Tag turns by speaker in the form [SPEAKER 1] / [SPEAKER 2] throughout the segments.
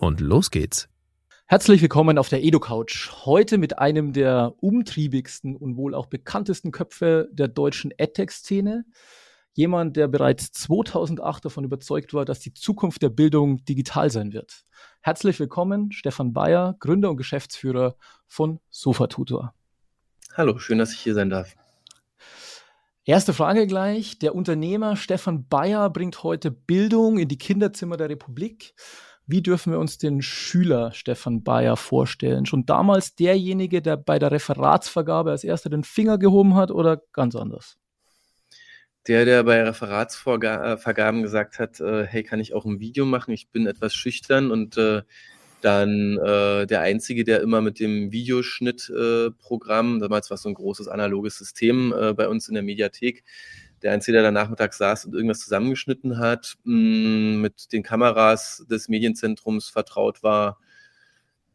[SPEAKER 1] Und los geht's.
[SPEAKER 2] Herzlich willkommen auf der EduCouch. Heute mit einem der umtriebigsten und wohl auch bekanntesten Köpfe der deutschen EdTech-Szene. Jemand, der bereits 2008 davon überzeugt war, dass die Zukunft der Bildung digital sein wird. Herzlich willkommen, Stefan Bayer, Gründer und Geschäftsführer von Sofatutor.
[SPEAKER 3] Hallo, schön, dass ich hier sein darf.
[SPEAKER 2] Erste Frage gleich. Der Unternehmer Stefan Bayer bringt heute Bildung in die Kinderzimmer der Republik. Wie dürfen wir uns den Schüler Stefan Bayer vorstellen? Schon damals derjenige, der bei der Referatsvergabe als erster den Finger gehoben hat oder ganz anders?
[SPEAKER 3] Der, der bei Referatsvergaben gesagt hat, äh, hey, kann ich auch ein Video machen? Ich bin etwas schüchtern und äh, dann äh, der Einzige, der immer mit dem Videoschnittprogramm, äh, damals war es so ein großes analoges System äh, bei uns in der Mediathek, der Einzige, der da nachmittags saß und irgendwas zusammengeschnitten hat, mh, mm, mit den Kameras des Medienzentrums vertraut war,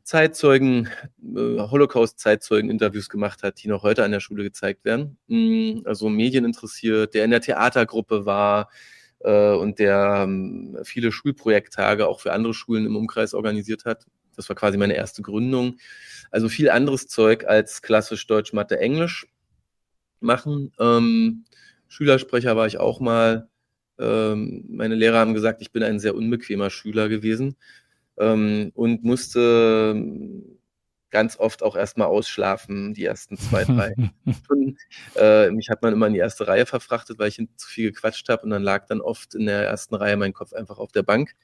[SPEAKER 3] Zeitzeugen, äh, Holocaust-Zeitzeugen-Interviews gemacht hat, die noch heute an der Schule gezeigt werden. Mh, also Medien interessiert, der in der Theatergruppe war äh, und der äh, viele Schulprojekttage auch für andere Schulen im Umkreis organisiert hat. Das war quasi meine erste Gründung. Also viel anderes Zeug als klassisch Deutsch, Mathe, Englisch machen. Ähm, Schülersprecher war ich auch mal. Ähm, meine Lehrer haben gesagt, ich bin ein sehr unbequemer Schüler gewesen ähm, und musste ähm, ganz oft auch erstmal ausschlafen, die ersten zwei, drei Stunden. Äh, mich hat man immer in die erste Reihe verfrachtet, weil ich zu viel gequatscht habe und dann lag dann oft in der ersten Reihe mein Kopf einfach auf der Bank.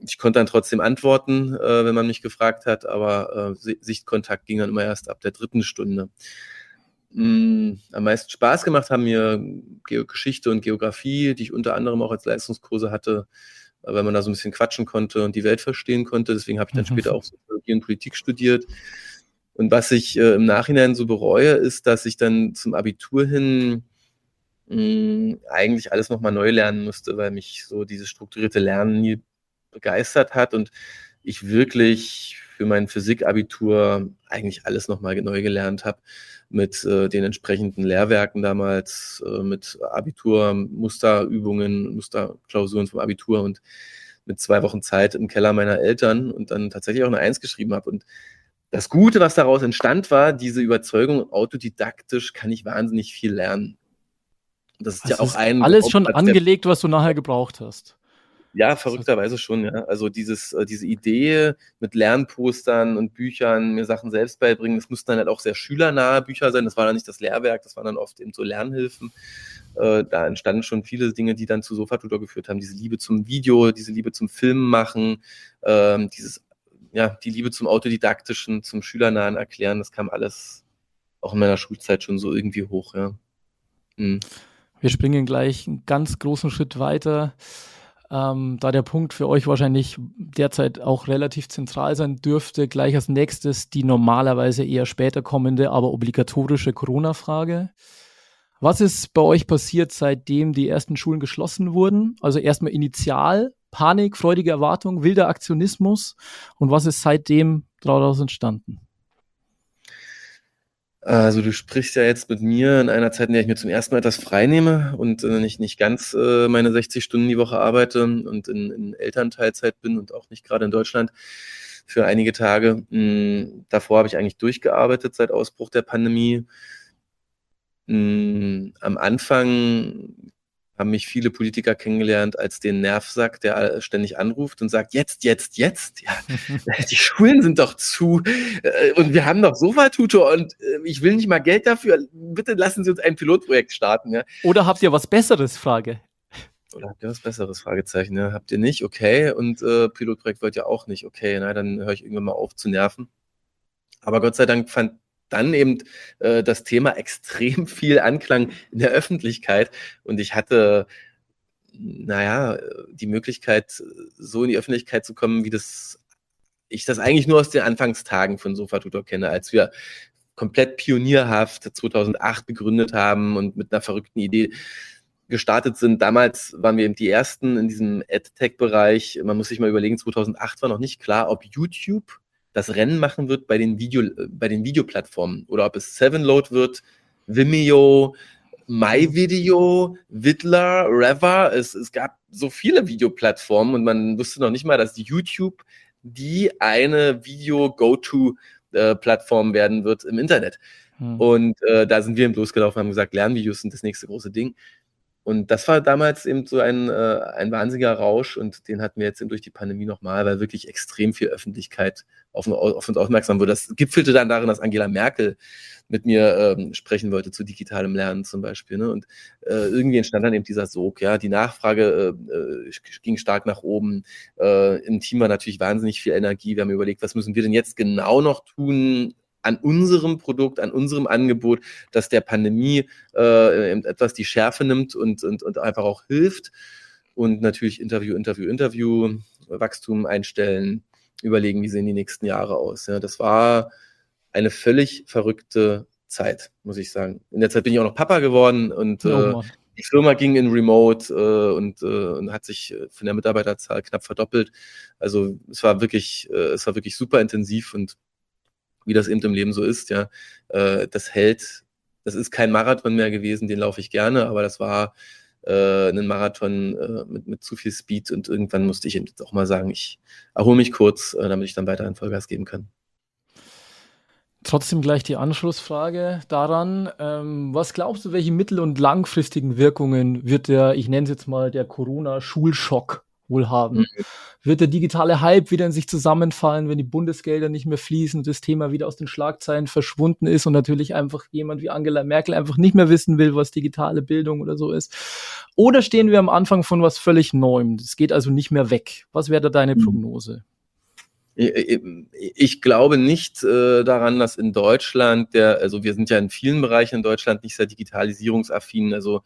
[SPEAKER 3] Ich konnte dann trotzdem antworten, äh, wenn man mich gefragt hat, aber äh, Sichtkontakt ging dann immer erst ab der dritten Stunde am meisten Spaß gemacht haben mir Geschichte und Geografie, die ich unter anderem auch als Leistungskurse hatte, weil man da so ein bisschen quatschen konnte und die Welt verstehen konnte. Deswegen habe ich dann mhm. später auch Soziologie und Politik studiert. Und was ich äh, im Nachhinein so bereue, ist, dass ich dann zum Abitur hin mh, mm, eigentlich alles nochmal neu lernen musste, weil mich so dieses strukturierte Lernen nie begeistert hat und ich wirklich für mein Physikabitur eigentlich alles nochmal neu gelernt habe mit äh, den entsprechenden Lehrwerken damals, äh, mit Abitur, Musterübungen, Musterklausuren vom Abitur und mit zwei Wochen Zeit im Keller meiner Eltern und dann tatsächlich auch eine Eins geschrieben habe. Und das Gute, was daraus entstand, war diese Überzeugung, autodidaktisch kann ich wahnsinnig viel lernen.
[SPEAKER 2] Das ist das ja auch ist ein. Alles schon angelegt, was du nachher gebraucht hast.
[SPEAKER 3] Ja, verrückterweise schon, ja. Also dieses, äh, diese Idee mit Lernpostern und Büchern, mir Sachen selbst beibringen, das mussten dann halt auch sehr schülernahe Bücher sein. Das war dann nicht das Lehrwerk, das waren dann oft eben so Lernhilfen. Äh, da entstanden schon viele Dinge, die dann zu Sofatutor geführt haben. Diese Liebe zum Video, diese Liebe zum Filmen machen, ähm, dieses, ja, die Liebe zum Autodidaktischen, zum Schülernahen Erklären, das kam alles auch in meiner Schulzeit schon so irgendwie hoch, ja.
[SPEAKER 2] Mhm. Wir springen gleich einen ganz großen Schritt weiter ähm, da der Punkt für euch wahrscheinlich derzeit auch relativ zentral sein dürfte, gleich als nächstes die normalerweise eher später kommende, aber obligatorische Corona-Frage. Was ist bei euch passiert, seitdem die ersten Schulen geschlossen wurden? Also erstmal initial, Panik, freudige Erwartung, wilder Aktionismus und was ist seitdem daraus entstanden?
[SPEAKER 3] Also du sprichst ja jetzt mit mir in einer Zeit, in der ich mir zum ersten Mal etwas freinehme und äh, nicht, nicht ganz äh, meine 60 Stunden die Woche arbeite und in, in Elternteilzeit bin und auch nicht gerade in Deutschland für einige Tage. Hm, davor habe ich eigentlich durchgearbeitet seit Ausbruch der Pandemie. Hm, am Anfang haben mich viele Politiker kennengelernt als den Nervsack, der ständig anruft und sagt, jetzt, jetzt, jetzt. Ja, die Schulen sind doch zu äh, und wir haben doch Sofa-Tutor und äh, ich will nicht mal Geld dafür. Bitte lassen Sie uns ein Pilotprojekt starten. Ja.
[SPEAKER 2] Oder habt ihr was Besseres? Frage.
[SPEAKER 3] Oder habt ihr was Besseres? Fragezeichen. Ja. Habt ihr nicht? Okay. Und äh, Pilotprojekt wollt ihr auch nicht. Okay, na, dann höre ich irgendwann mal auf zu nerven. Aber Gott sei Dank fand dann eben äh, das Thema extrem viel Anklang in der Öffentlichkeit. Und ich hatte, naja, die Möglichkeit, so in die Öffentlichkeit zu kommen, wie das ich das eigentlich nur aus den Anfangstagen von Sofa-Tutor kenne, als wir komplett pionierhaft 2008 gegründet haben und mit einer verrückten Idee gestartet sind. Damals waren wir eben die Ersten in diesem AdTech-Bereich. Man muss sich mal überlegen, 2008 war noch nicht klar, ob YouTube das Rennen machen wird bei den, Video, bei den Videoplattformen oder ob es Sevenload wird, Vimeo, MyVideo, Vidler, Reva. Es, es gab so viele Videoplattformen und man wusste noch nicht mal, dass YouTube die eine Video-Go-To-Plattform werden wird im Internet. Hm. Und äh, da sind wir eben losgelaufen, haben gesagt, Lernvideos sind das nächste große Ding. Und das war damals eben so ein, äh, ein wahnsinniger Rausch und den hatten wir jetzt eben durch die Pandemie nochmal, weil wirklich extrem viel Öffentlichkeit auf, auf uns aufmerksam wurde. Das gipfelte dann darin, dass Angela Merkel mit mir ähm, sprechen wollte zu digitalem Lernen zum Beispiel. Ne? Und äh, irgendwie entstand dann eben dieser Sog. Ja, die Nachfrage äh, äh, ging stark nach oben. Äh, Im Team war natürlich wahnsinnig viel Energie. Wir haben überlegt, was müssen wir denn jetzt genau noch tun, an unserem Produkt, an unserem Angebot, dass der Pandemie äh, etwas die Schärfe nimmt und, und, und einfach auch hilft. Und natürlich Interview, Interview, Interview, Wachstum einstellen, überlegen, wie sehen die nächsten Jahre aus. Ja, das war eine völlig verrückte Zeit, muss ich sagen. In der Zeit bin ich auch noch Papa geworden und oh, äh, die Firma ging in Remote äh, und, äh, und hat sich äh, von der Mitarbeiterzahl knapp verdoppelt. Also es war wirklich, äh, es war wirklich super intensiv und wie das eben im Leben so ist, ja, äh, das hält, das ist kein Marathon mehr gewesen, den laufe ich gerne, aber das war äh, ein Marathon äh, mit, mit zu viel Speed und irgendwann musste ich eben auch mal sagen, ich erhole mich kurz, äh, damit ich dann weiterhin Vollgas geben kann.
[SPEAKER 2] Trotzdem gleich die Anschlussfrage daran. Ähm, was glaubst du, welche mittel- und langfristigen Wirkungen wird der, ich nenne es jetzt mal, der Corona-Schulschock wohl haben. Mhm. Wird der digitale Hype wieder in sich zusammenfallen, wenn die Bundesgelder nicht mehr fließen und das Thema wieder aus den Schlagzeilen verschwunden ist und natürlich einfach jemand wie Angela Merkel einfach nicht mehr wissen will, was digitale Bildung oder so ist? Oder stehen wir am Anfang von was völlig Neuem? Das geht also nicht mehr weg. Was wäre da deine mhm. Prognose?
[SPEAKER 3] Ich glaube nicht äh, daran, dass in Deutschland der, also wir sind ja in vielen Bereichen in Deutschland nicht sehr digitalisierungsaffin. Also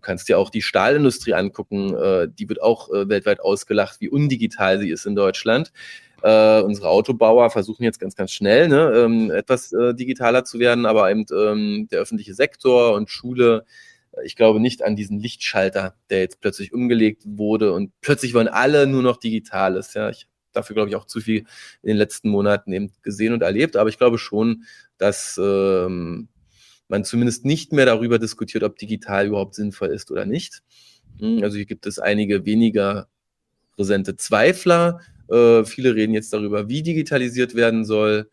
[SPEAKER 3] Du kannst dir auch die Stahlindustrie angucken, äh, die wird auch äh, weltweit ausgelacht, wie undigital sie ist in Deutschland. Äh, unsere Autobauer versuchen jetzt ganz, ganz schnell ne, ähm, etwas äh, digitaler zu werden, aber eben ähm, der öffentliche Sektor und Schule, äh, ich glaube nicht an diesen Lichtschalter, der jetzt plötzlich umgelegt wurde und plötzlich wollen alle nur noch Digitales. Ja, ich dafür glaube ich auch zu viel in den letzten Monaten eben gesehen und erlebt, aber ich glaube schon, dass ähm, man zumindest nicht mehr darüber diskutiert, ob digital überhaupt sinnvoll ist oder nicht. Hm, also hier gibt es einige weniger präsente Zweifler. Äh, viele reden jetzt darüber, wie digitalisiert werden soll.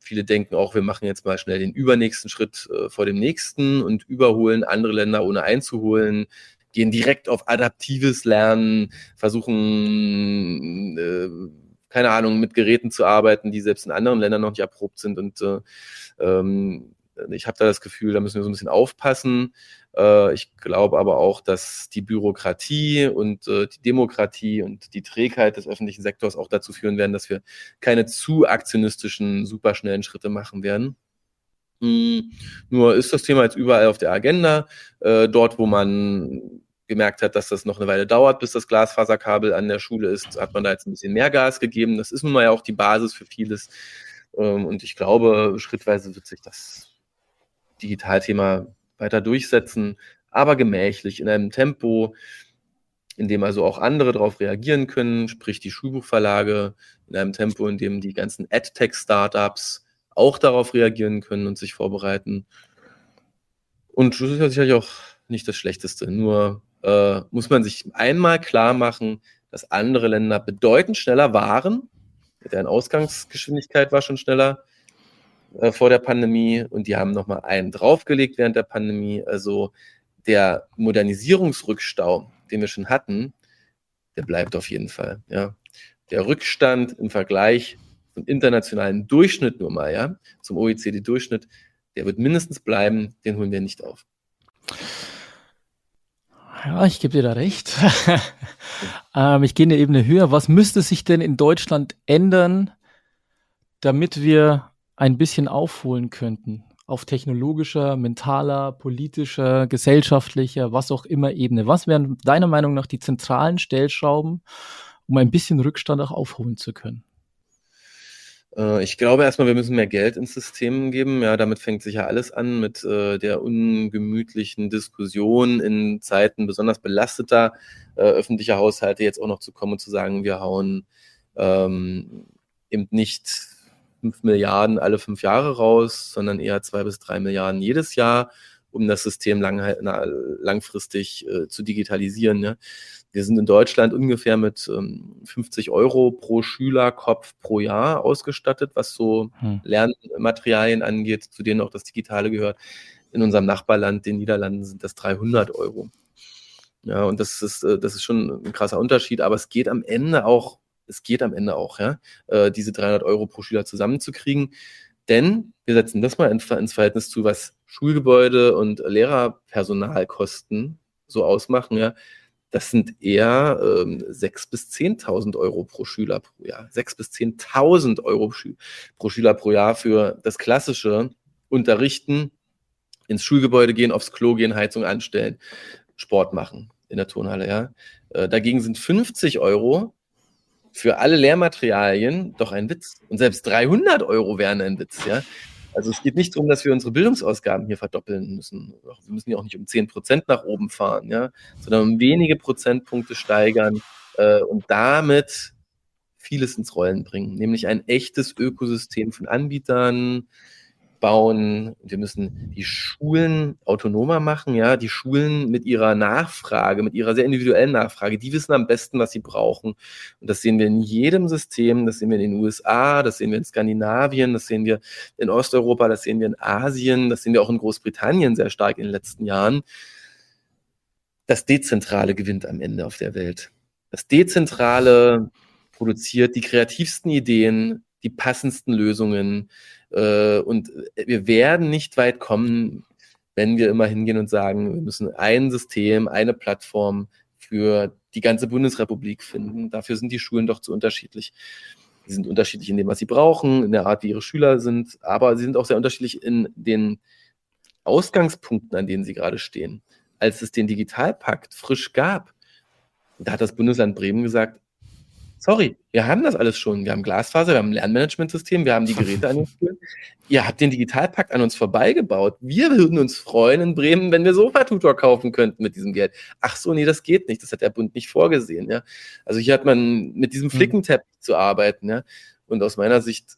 [SPEAKER 3] Viele denken auch, wir machen jetzt mal schnell den übernächsten Schritt äh, vor dem nächsten und überholen andere Länder ohne einzuholen, gehen direkt auf adaptives Lernen, versuchen, äh, keine Ahnung, mit Geräten zu arbeiten, die selbst in anderen Ländern noch nicht erprobt sind und äh, ähm, ich habe da das Gefühl, da müssen wir so ein bisschen aufpassen. Äh, ich glaube aber auch, dass die Bürokratie und äh, die Demokratie und die Trägheit des öffentlichen Sektors auch dazu führen werden, dass wir keine zu aktionistischen, superschnellen Schritte machen werden. Hm, nur ist das Thema jetzt überall auf der Agenda. Äh, dort, wo man gemerkt hat, dass das noch eine Weile dauert, bis das Glasfaserkabel an der Schule ist, hat man da jetzt ein bisschen mehr Gas gegeben. Das ist nun mal ja auch die Basis für vieles. Ähm, und ich glaube, schrittweise wird sich das Digitalthema weiter durchsetzen, aber gemächlich in einem Tempo, in dem also auch andere darauf reagieren können, sprich die Schulbuchverlage, in einem Tempo, in dem die ganzen AdTech-Startups auch darauf reagieren können und sich vorbereiten. Und das ist ja sicherlich auch nicht das Schlechteste. Nur äh, muss man sich einmal klar machen, dass andere Länder bedeutend schneller waren. Deren Ausgangsgeschwindigkeit war schon schneller äh, vor der Pandemie und die haben nochmal einen draufgelegt während der Pandemie. Also der Modernisierungsrückstau, den wir schon hatten, der bleibt auf jeden Fall. Ja. Der Rückstand im Vergleich zum internationalen Durchschnitt nur mal, ja, zum OECD-Durchschnitt, der wird mindestens bleiben, den holen wir nicht auf.
[SPEAKER 2] Ja, ich gebe dir da recht. ähm, ich gehe eine Ebene höher. Was müsste sich denn in Deutschland ändern, damit wir ein bisschen aufholen könnten auf technologischer, mentaler, politischer, gesellschaftlicher, was auch immer Ebene? Was wären deiner Meinung nach die zentralen Stellschrauben, um ein bisschen Rückstand auch aufholen zu können?
[SPEAKER 3] Äh, ich glaube erstmal, wir müssen mehr Geld ins System geben. Ja, damit fängt sicher alles an mit äh, der ungemütlichen Diskussion in Zeiten besonders belasteter äh, öffentlicher Haushalte jetzt auch noch zu kommen und zu sagen, wir hauen ähm, eben nicht fünf Milliarden alle fünf Jahre raus, sondern eher zwei bis drei Milliarden jedes Jahr, um das System lang, na, langfristig äh, zu digitalisieren. Ja. Wir sind in Deutschland ungefähr mit ähm, 50 Euro pro Schülerkopf pro Jahr ausgestattet, was so hm. Lernmaterialien angeht, zu denen auch das Digitale gehört. In unserem Nachbarland, den Niederlanden, sind das 300 Euro. Ja, und das ist, äh, das ist schon ein krasser Unterschied, aber es geht am Ende auch, es geht am Ende auch, ja, äh, diese 300 Euro pro Schüler zusammenzukriegen. Denn wir setzen das mal ins Verhältnis zu, was Schulgebäude und Lehrerpersonalkosten so ausmachen, ja das sind eher ähm, 6.000 bis 10.000 Euro pro Schüler pro Jahr. 6.000 bis 10.000 Euro pro Schüler pro Jahr für das klassische Unterrichten, ins Schulgebäude gehen, aufs Klo gehen, Heizung anstellen, Sport machen in der Turnhalle. Ja. Äh, dagegen sind 50 Euro für alle Lehrmaterialien doch ein Witz. Und selbst 300 Euro wären ein Witz. Ja. Also es geht nicht darum, dass wir unsere Bildungsausgaben hier verdoppeln müssen. Wir müssen ja auch nicht um 10 Prozent nach oben fahren, ja, sondern um wenige Prozentpunkte steigern äh, und damit vieles ins Rollen bringen, nämlich ein echtes Ökosystem von Anbietern, bauen. Wir müssen die Schulen autonomer machen, ja, die Schulen mit ihrer Nachfrage, mit ihrer sehr individuellen Nachfrage, die wissen am besten, was sie brauchen. Und das sehen wir in jedem System, das sehen wir in den USA, das sehen wir in Skandinavien, das sehen wir in Osteuropa, das sehen wir in Asien, das sehen wir auch in Großbritannien sehr stark in den letzten Jahren. Das Dezentrale gewinnt am Ende auf der Welt. Das Dezentrale produziert die kreativsten Ideen, die passendsten Lösungen, äh, und wir werden nicht weit kommen, wenn wir immer hingehen und sagen, wir müssen ein System, eine Plattform für die ganze Bundesrepublik finden. Dafür sind die Schulen doch zu unterschiedlich. Sie sind unterschiedlich in dem, was sie brauchen, in der Art, wie ihre Schüler sind, aber sie sind auch sehr unterschiedlich in den Ausgangspunkten, an denen sie gerade stehen. Als es den Digitalpakt frisch gab, da hat das Bundesland Bremen gesagt, sorry, wir haben das alles schon. Wir haben Glasfaser, wir haben ein Lernmanagementsystem, wir haben die Geräte an den Schulen. Ihr habt den Digitalpakt an uns vorbeigebaut. Wir würden uns freuen in Bremen, wenn wir Sofatutor kaufen könnten mit diesem Geld. Ach so, nee, das geht nicht. Das hat der Bund nicht vorgesehen. Ja? Also hier hat man mit diesem hm. Flickenteppich mhm. zu arbeiten. Ja? Und aus meiner Sicht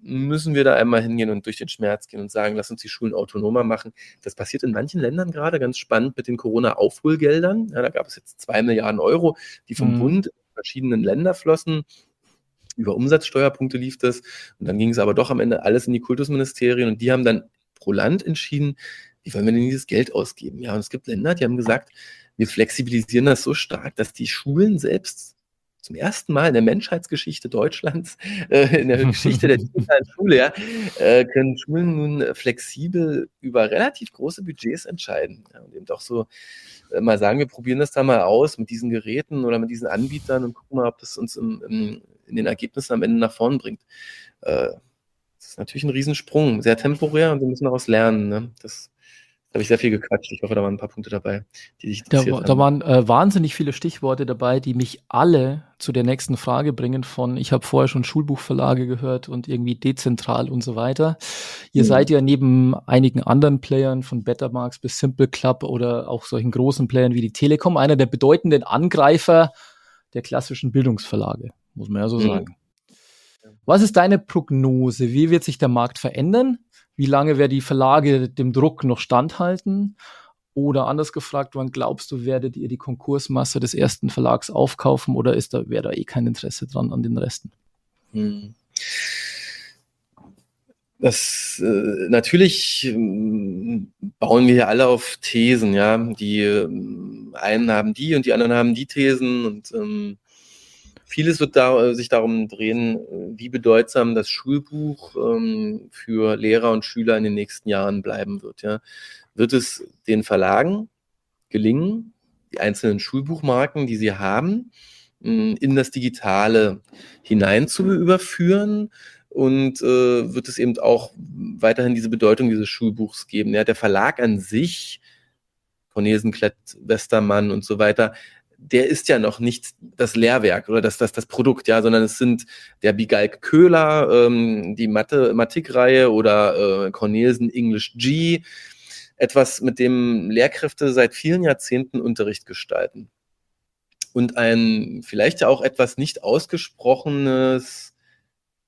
[SPEAKER 3] müssen wir da einmal hingehen und durch den Schmerz gehen und sagen, lass uns die Schulen autonomer machen. Das passiert in manchen Ländern gerade ganz spannend mit den Corona-Aufholgeldern. Ja, da gab es jetzt zwei Milliarden Euro, die vom mhm. Bund verschiedenen Länder flossen. Über Umsatzsteuerpunkte lief das. Und dann ging es aber doch am Ende alles in die Kultusministerien und die haben dann pro Land entschieden, wie wollen wir denn dieses Geld ausgeben? Ja, und es gibt Länder, die haben gesagt, wir flexibilisieren das so stark, dass die Schulen selbst zum ersten Mal in der Menschheitsgeschichte Deutschlands, äh, in der Geschichte der digitalen Schule, ja, äh, können Schulen nun flexibel über relativ große Budgets entscheiden. Ja, und eben doch so äh, mal sagen, wir probieren das da mal aus mit diesen Geräten oder mit diesen Anbietern und gucken mal, ob das uns im, im, in den Ergebnissen am Ende nach vorn bringt. Äh, das ist natürlich ein Riesensprung, sehr temporär und wir müssen daraus lernen. Ne? Das da habe ich sehr viel gequatscht. Ich hoffe, da waren ein paar Punkte dabei, die dich
[SPEAKER 2] interessiert da, haben. Da waren äh, wahnsinnig viele Stichworte dabei, die mich alle zu der nächsten Frage bringen von, ich habe vorher schon Schulbuchverlage gehört und irgendwie dezentral und so weiter. Ihr mhm. seid ja neben einigen anderen Playern von Bettermarks bis Simple Club oder auch solchen großen Playern wie die Telekom einer der bedeutenden Angreifer der klassischen Bildungsverlage, muss man ja so mhm. sagen. Was ist deine Prognose? Wie wird sich der Markt verändern? Wie lange werden die Verlage dem Druck noch standhalten? Oder anders gefragt, wann glaubst du, werdet ihr die Konkursmasse des ersten Verlags aufkaufen oder ist da, wäre da eh kein Interesse dran an den Resten? Hm.
[SPEAKER 3] Das äh, natürlich äh, bauen wir hier alle auf Thesen, ja. Die äh, einen haben die und die anderen haben die Thesen und ähm, Vieles wird da, äh, sich darum drehen, äh, wie bedeutsam das Schulbuch ähm, für Lehrer und Schüler in den nächsten Jahren bleiben wird. Ja. Wird es den Verlagen gelingen, die einzelnen Schulbuchmarken, die sie haben, in das Digitale hinein zu überführen? Und äh, wird es eben auch weiterhin diese Bedeutung dieses Schulbuchs geben? Ja, der Verlag an sich, Cornelsen, Klett, Westermann und so weiter, der ist ja noch nicht das Lehrwerk oder das, das, das Produkt, ja, sondern es sind der Bigalk Köhler, ähm, die Mathematikreihe oder äh, Cornelsen English G, etwas, mit dem Lehrkräfte seit vielen Jahrzehnten Unterricht gestalten. Und ein vielleicht ja auch etwas nicht ausgesprochenes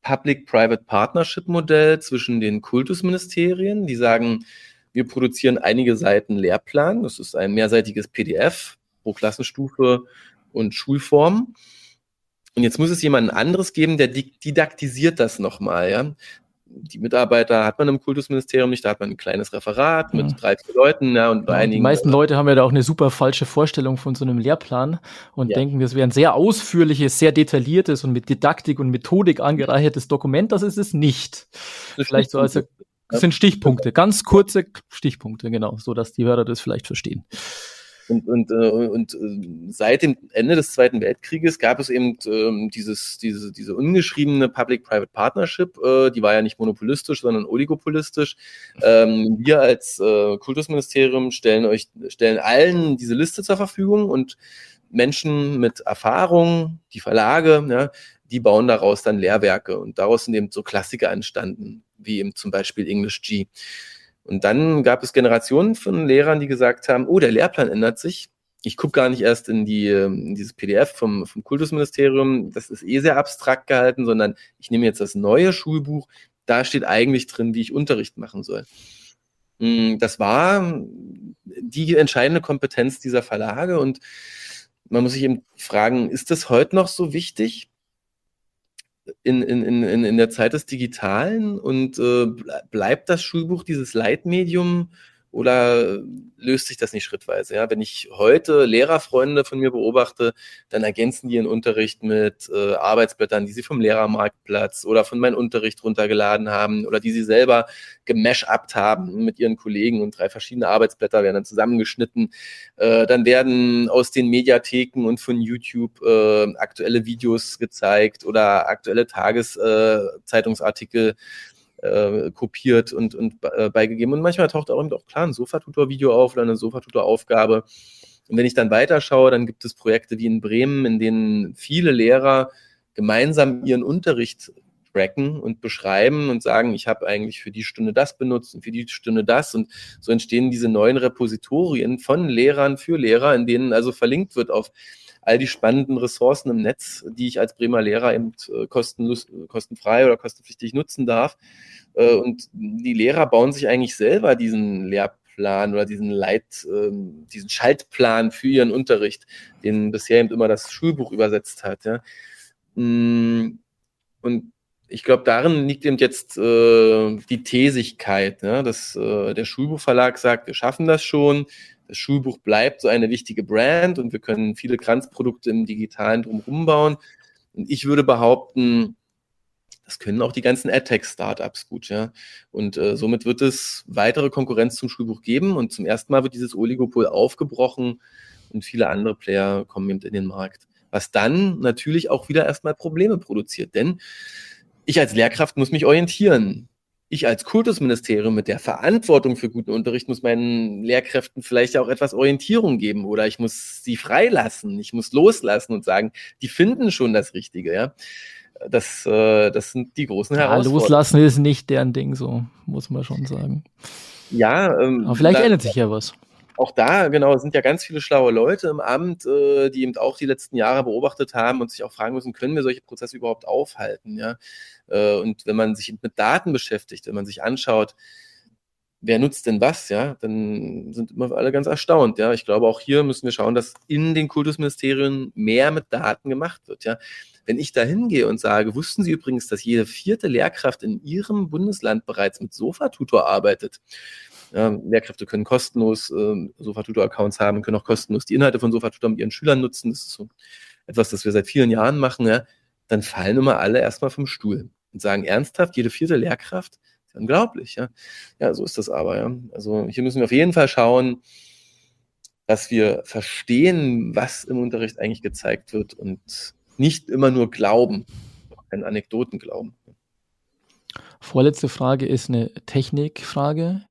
[SPEAKER 3] Public-Private Partnership Modell zwischen den Kultusministerien, die sagen, wir produzieren einige Seiten Lehrplan. Das ist ein mehrseitiges PDF pro Klassenstufe und Schulform. Und jetzt muss es jemanden anderes geben, der didaktisiert das nochmal. Ja? Die Mitarbeiter hat man im Kultusministerium nicht, da hat man ein kleines Referat mit ja. drei, vier Leuten. Ja, und bei
[SPEAKER 2] ja,
[SPEAKER 3] einigen,
[SPEAKER 2] die meisten Leute haben ja da auch eine super falsche Vorstellung von so einem Lehrplan und ja. denken, das wäre ein sehr ausführliches, sehr detailliertes und mit Didaktik und Methodik angereichertes Dokument. Das ist es nicht. Vielleicht so als das sind Stichpunkte, ganz kurze Stichpunkte, genau, so dass die Hörer das vielleicht verstehen.
[SPEAKER 3] Und, und, äh, und äh, seit dem Ende des Zweiten Weltkrieges gab es eben ähm, dieses, diese, diese ungeschriebene Public-Private Partnership, äh, die war ja nicht monopolistisch, sondern oligopolistisch. Ähm, wir als Kultusministerium stellen euch, stellen allen diese Liste zur Verfügung und Menschen mit Erfahrung, die Verlage, ja, die bauen daraus dann Lehrwerke und daraus sind eben so Klassiker entstanden wie eben zum Beispiel English G. Und dann gab es Generationen von Lehrern, die gesagt haben, oh, der Lehrplan ändert sich. Ich gucke gar nicht erst in, die, in dieses PDF vom, vom Kultusministerium, das ist eh sehr abstrakt gehalten, sondern ich nehme jetzt das neue Schulbuch, da steht eigentlich drin, wie ich Unterricht machen soll. Hm, das war die entscheidende Kompetenz dieser Verlage und man muss sich eben fragen, ist das heute noch so wichtig? In, in, in, in der Zeit des Digitalen und äh, bleibt das Schulbuch dieses Leitmedium oder löst sich das nicht schrittweise? Ja, wenn ich heute Lehrerfreunde von mir beobachte, dann ergänzen die ihren Unterricht mit äh, Arbeitsblättern, die sie vom Lehrermarktplatz oder von meinem Unterricht runtergeladen haben oder die sie selber gemashupt haben mit ihren Kollegen und drei verschiedene Arbeitsblätter werden dann zusammengeschnitten. Äh, dann werden aus den Mediatheken und von YouTube äh, aktuelle Videos gezeigt oder aktuelle Tageszeitungsartikel äh, kopiert und, und äh, beigegeben. Und manchmal taucht auch, auch klar ein Sofatutor-Video auf oder eine Sofatutor-Aufgabe. Und wenn ich dann weiterschaue, dann gibt es Projekte wie in Bremen, in denen viele Lehrer gemeinsam ihren Unterricht tracken und beschreiben und sagen, ich habe eigentlich für die Stunde das benutzt und für die Stunde das. Und so entstehen diese neuen Repositorien von Lehrern für Lehrer, in denen also verlinkt wird auf all die spannenden Ressourcen im Netz, die ich als Bremer Lehrer eben äh, kostenlos, kostenfrei oder kostenpflichtig nutzen darf. Äh, und die Lehrer bauen sich eigentlich selber diesen Lehrplan oder diesen Leit, ähm, diesen Schaltplan für ihren Unterricht, den bisher eben immer das Schulbuch übersetzt hat. Mm, und ich glaube, darin liegt eben jetzt äh, die Thesigkeit, ne? dass äh, der Schulbuchverlag sagt, wir schaffen das schon, das Schulbuch bleibt so eine wichtige Brand und wir können viele Kranzprodukte im Digitalen drumherum bauen. Und ich würde behaupten, das können auch die ganzen AdTech-Startups gut, ja. Und äh, somit wird es weitere Konkurrenz zum Schulbuch geben und zum ersten Mal wird dieses Oligopol aufgebrochen und viele andere Player kommen eben in den Markt. Was dann natürlich auch wieder erstmal Probleme produziert, denn ich als Lehrkraft muss mich orientieren ich als Kultusministerium mit der Verantwortung für guten Unterricht muss meinen Lehrkräften vielleicht auch etwas Orientierung geben oder ich muss sie freilassen, ich muss loslassen und sagen, die finden schon das Richtige, ja. Das, äh, das sind die großen ja, Herausforderungen.
[SPEAKER 2] Loslassen ist nicht deren Ding, so muss man schon sagen.
[SPEAKER 3] Ja,
[SPEAKER 2] ähm, aber vielleicht da, ändert sich ja was
[SPEAKER 3] auch da, genau, sind ja ganz viele schlaue Leute im Amt, äh, die eben auch die letzten Jahre beobachtet haben und sich auch fragen müssen, können wir solche Prozesse überhaupt aufhalten? Ja? Äh, und wenn man sich mit Daten beschäftigt, wenn man sich anschaut, wer nutzt denn was, ja, dann sind immer alle ganz erstaunt, ja. Ich glaube, auch hier müssen wir schauen, dass in den Kultusministerien mehr mit Daten gemacht wird, ja. Wenn ich da hingehe und sage, wussten Sie übrigens, dass jede vierte Lehrkraft in Ihrem Bundesland bereits mit Sofa-Tutor arbeitet? Ja, Lehrkräfte können kostenlos äh, Sofa-Tutor-Accounts haben, können auch kostenlos die Inhalte von Sofa-Tutor mit ihren Schülern nutzen. Das ist so etwas, das wir seit vielen Jahren machen. Ja. Dann fallen immer alle erstmal vom Stuhl und sagen ernsthaft, jede vierte Lehrkraft, ist unglaublich. Ja. ja, so ist das aber. Ja. Also hier müssen wir auf jeden Fall schauen, dass wir verstehen, was im Unterricht eigentlich gezeigt wird und nicht immer nur glauben, an Anekdoten glauben.
[SPEAKER 2] Vorletzte Frage ist eine Technikfrage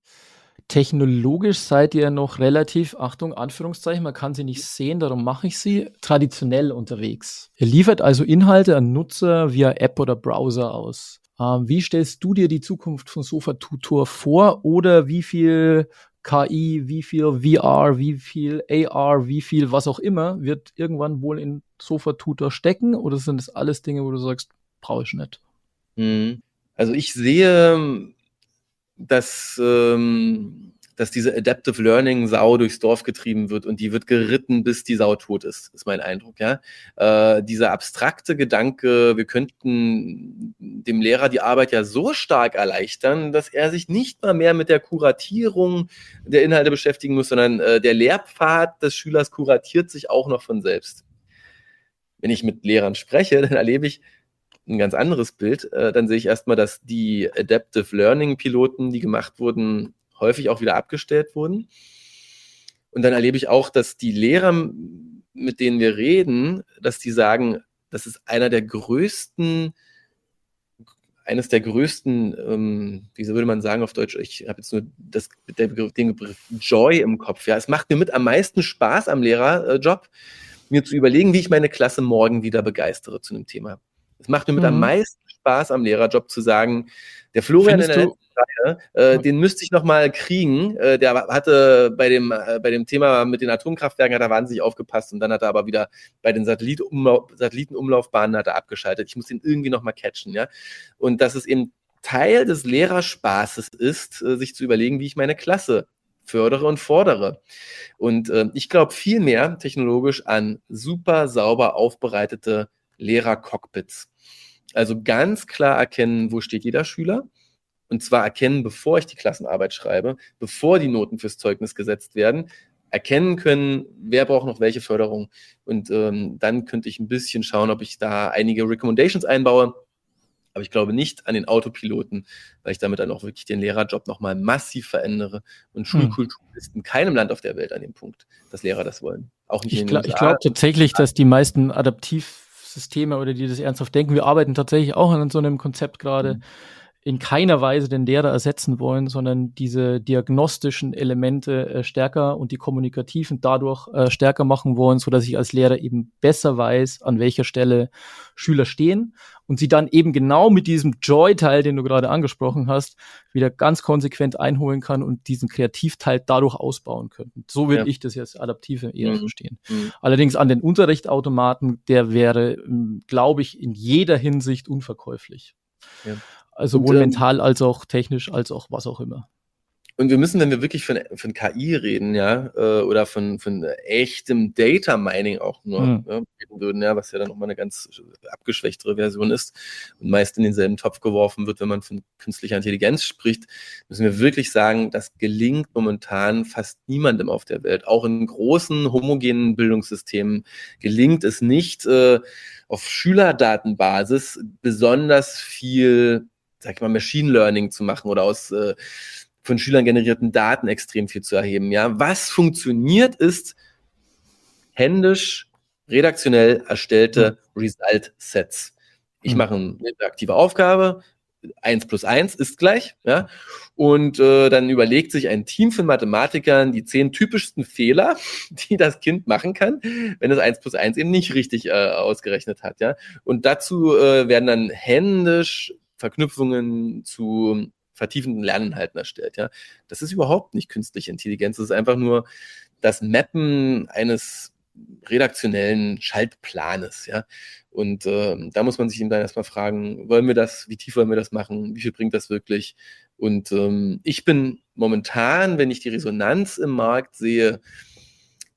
[SPEAKER 2] technologisch seid ihr noch relativ, Achtung, Anführungszeichen, man kann sie nicht sehen, darum mache ich sie, traditionell unterwegs. Ihr liefert also Inhalte an Nutzer via App oder Browser aus. Ähm, wie stellst du dir die Zukunft von Sofa Tutor vor oder wie viel KI, wie viel VR, wie viel AR, wie viel was auch immer wird irgendwann wohl in Sofa Tutor stecken oder sind das alles Dinge, wo du sagst, brauche ich nicht?
[SPEAKER 3] Mhm. Also ich sehe dass, ähm, dass diese Adaptive Learning Sau durchs Dorf getrieben wird und die wird geritten, bis die Sau tot ist, ist mein Eindruck. Ja? Äh, dieser abstrakte Gedanke, wir könnten dem Lehrer die Arbeit ja so stark erleichtern, dass er sich nicht mal mehr mit der Kuratierung der Inhalte beschäftigen muss, sondern äh, der Lehrpfad des Schülers kuratiert sich auch noch von selbst. Wenn ich mit Lehrern spreche, dann erlebe ich, ein ganz anderes Bild. Äh, dann sehe ich erstmal, dass die Adaptive Learning Piloten, die gemacht wurden, häufig auch wieder abgestellt wurden. Und dann erlebe ich auch, dass die Lehrer, mit denen wir reden, dass die sagen, das ist einer der größten, eines der größten, ähm, wie würde man sagen auf Deutsch, ich habe jetzt nur das, der Begriff, den Begriff Joy im Kopf. Ja, es macht mir mit am meisten Spaß am Lehrerjob, mir zu überlegen, wie ich meine Klasse morgen wieder begeistere zu einem Thema. Es macht mir mit mhm. am meisten Spaß am Lehrerjob zu sagen, der Florian Findest in der letzten Reihe, äh, den müsste ich noch mal kriegen. Äh, der hatte bei dem, äh, bei dem Thema mit den Atomkraftwerken hat er wahnsinnig aufgepasst und dann hat er aber wieder bei den Satellitenumlauf, Satellitenumlaufbahnen hat er abgeschaltet. Ich muss den irgendwie noch mal catchen, ja. Und dass es eben Teil des Lehrerspaßes ist, äh, sich zu überlegen, wie ich meine Klasse fördere und fordere. Und äh, ich glaube viel mehr technologisch an super sauber aufbereitete Lehrer-Cockpits. Also ganz klar erkennen, wo steht jeder Schüler. Und zwar erkennen, bevor ich die Klassenarbeit schreibe, bevor die Noten fürs Zeugnis gesetzt werden, erkennen können, wer braucht noch welche Förderung. Und ähm, dann könnte ich ein bisschen schauen, ob ich da einige Recommendations einbaue. Aber ich glaube nicht an den Autopiloten, weil ich damit dann auch wirklich den Lehrerjob nochmal massiv verändere. Und. Schulkultur hm. ist in keinem Land auf der Welt an dem Punkt, dass Lehrer das wollen. Auch nicht
[SPEAKER 2] ich in Ich glaube tatsächlich, dass die meisten adaptiv Systeme oder die das ernsthaft denken. Wir arbeiten tatsächlich auch an so einem Konzept gerade. Mhm in keiner Weise den Lehrer ersetzen wollen, sondern diese diagnostischen Elemente äh, stärker und die kommunikativen dadurch äh, stärker machen wollen, so dass ich als Lehrer eben besser weiß, an welcher Stelle Schüler stehen und sie dann eben genau mit diesem Joy-Teil, den du gerade angesprochen hast, wieder ganz konsequent einholen kann und diesen Kreativteil dadurch ausbauen können. So würde ja. ich das jetzt adaptive eher mhm. verstehen. Mhm. Allerdings an den Unterrichtautomaten, der wäre, ähm, glaube ich, in jeder Hinsicht unverkäuflich. Ja. Also sowohl ähm, mental als auch technisch, als auch was auch immer.
[SPEAKER 3] Und wir müssen, wenn wir wirklich von, von KI reden, ja, äh, oder von, von echtem Data Mining auch nur mhm. ja, reden würden, ja, was ja dann nochmal eine ganz abgeschwächtere Version ist und meist in denselben Topf geworfen wird, wenn man von künstlicher Intelligenz spricht, müssen wir wirklich sagen, das gelingt momentan fast niemandem auf der Welt. Auch in großen homogenen Bildungssystemen gelingt es nicht, äh, auf Schülerdatenbasis besonders viel sag ich mal, Machine Learning zu machen oder aus äh, von Schülern generierten Daten extrem viel zu erheben. Ja, was funktioniert, ist händisch, redaktionell erstellte mhm. Result Sets. Ich mhm. mache eine aktive Aufgabe, 1 plus 1 ist gleich, ja, und äh, dann überlegt sich ein Team von Mathematikern die zehn typischsten Fehler, die das Kind machen kann, wenn es 1 plus 1 eben nicht richtig äh, ausgerechnet hat, ja. Und dazu äh, werden dann händisch Verknüpfungen zu vertiefenden Lerninhalten erstellt. Ja, das ist überhaupt nicht künstliche Intelligenz. Das ist einfach nur das Mappen eines redaktionellen Schaltplanes. Ja, und äh, da muss man sich eben dann erstmal fragen: Wollen wir das? Wie tief wollen wir das machen? Wie viel bringt das wirklich? Und ähm, ich bin momentan, wenn ich die Resonanz im Markt sehe,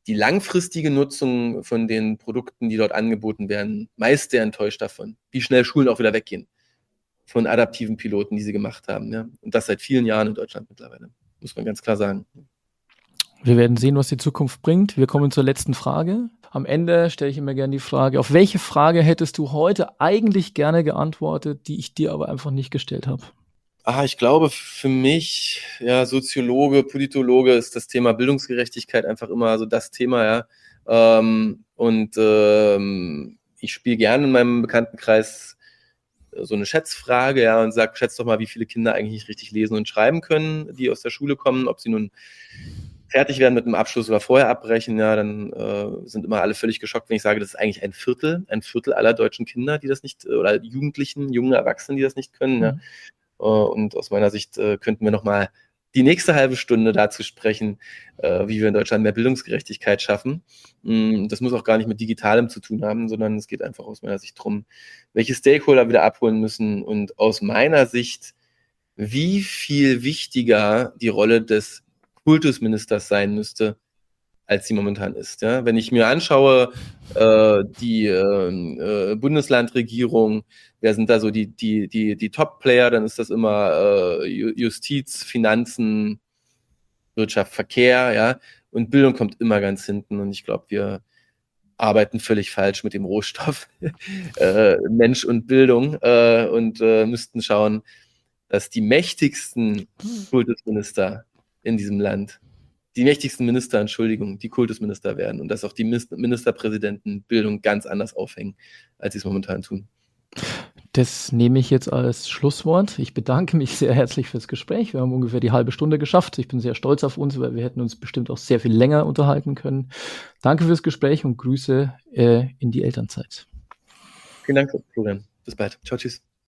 [SPEAKER 3] die langfristige Nutzung von den Produkten, die dort angeboten werden, meist sehr enttäuscht davon, wie schnell Schulen auch wieder weggehen von adaptiven Piloten, die sie gemacht haben. Ja? Und das seit vielen Jahren in Deutschland mittlerweile, muss man ganz klar sagen.
[SPEAKER 2] Wir werden sehen, was die Zukunft bringt. Wir kommen zur letzten Frage. Am Ende stelle ich immer gerne die Frage, auf welche Frage hättest du heute eigentlich gerne geantwortet, die ich dir aber einfach nicht gestellt habe?
[SPEAKER 3] Ah, ich glaube, für mich, ja, Soziologe, Politologe ist das Thema Bildungsgerechtigkeit einfach immer so das Thema, ja. Ähm, und ähm, ich spiele gerne in meinem Bekanntenkreis so eine Schätzfrage, ja, und sagt, schätzt doch mal, wie viele Kinder eigentlich nicht richtig lesen und schreiben können, die aus der Schule kommen, ob sie nun fertig werden mit einem Abschluss oder vorher abbrechen, ja, dann äh, sind immer alle völlig geschockt, wenn ich sage, das ist eigentlich ein Viertel, ein Viertel aller deutschen Kinder, die das nicht, oder Jugendlichen, jungen Erwachsenen, die das nicht können. Mhm. Ja. Äh, und aus meiner Sicht äh, könnten wir nochmal die nächste halbe Stunde dazu sprechen, äh, wie wir in Deutschland mehr Bildungsgerechtigkeit schaffen. Mm, das muss auch gar nicht mit Digitalem zu tun haben, sondern es geht einfach aus meiner Sicht darum, welche Stakeholder wieder abholen müssen und aus meiner Sicht, wie viel wichtiger die Rolle des Kultusministers sein müsste, als sie momentan ist. Ja? Wenn ich mir anschaue, äh, die äh, äh, Bundeslandregierung, wer sind da so die, die, die, die Top-Player, dann ist das immer äh, Justiz, Finanzen, Wirtschaft, Verkehr, ja. Und Bildung kommt immer ganz hinten. Und ich glaube, wir arbeiten völlig falsch mit dem Rohstoff äh, Mensch und Bildung äh, und äh, müssten schauen, dass die mächtigsten Kultusminister in diesem Land die mächtigsten Minister, Entschuldigung, die Kultusminister werden und dass auch die Ministerpräsidenten Bildung ganz anders aufhängen, als sie es momentan tun.
[SPEAKER 2] Das nehme ich jetzt als Schlusswort. Ich bedanke mich sehr herzlich fürs Gespräch. Wir haben ungefähr die halbe Stunde geschafft. Ich bin sehr stolz auf uns, weil wir hätten uns bestimmt auch sehr viel länger unterhalten können. Danke fürs Gespräch und Grüße äh, in die Elternzeit.
[SPEAKER 3] Vielen Dank, Florian. Bis bald. Ciao, tschüss.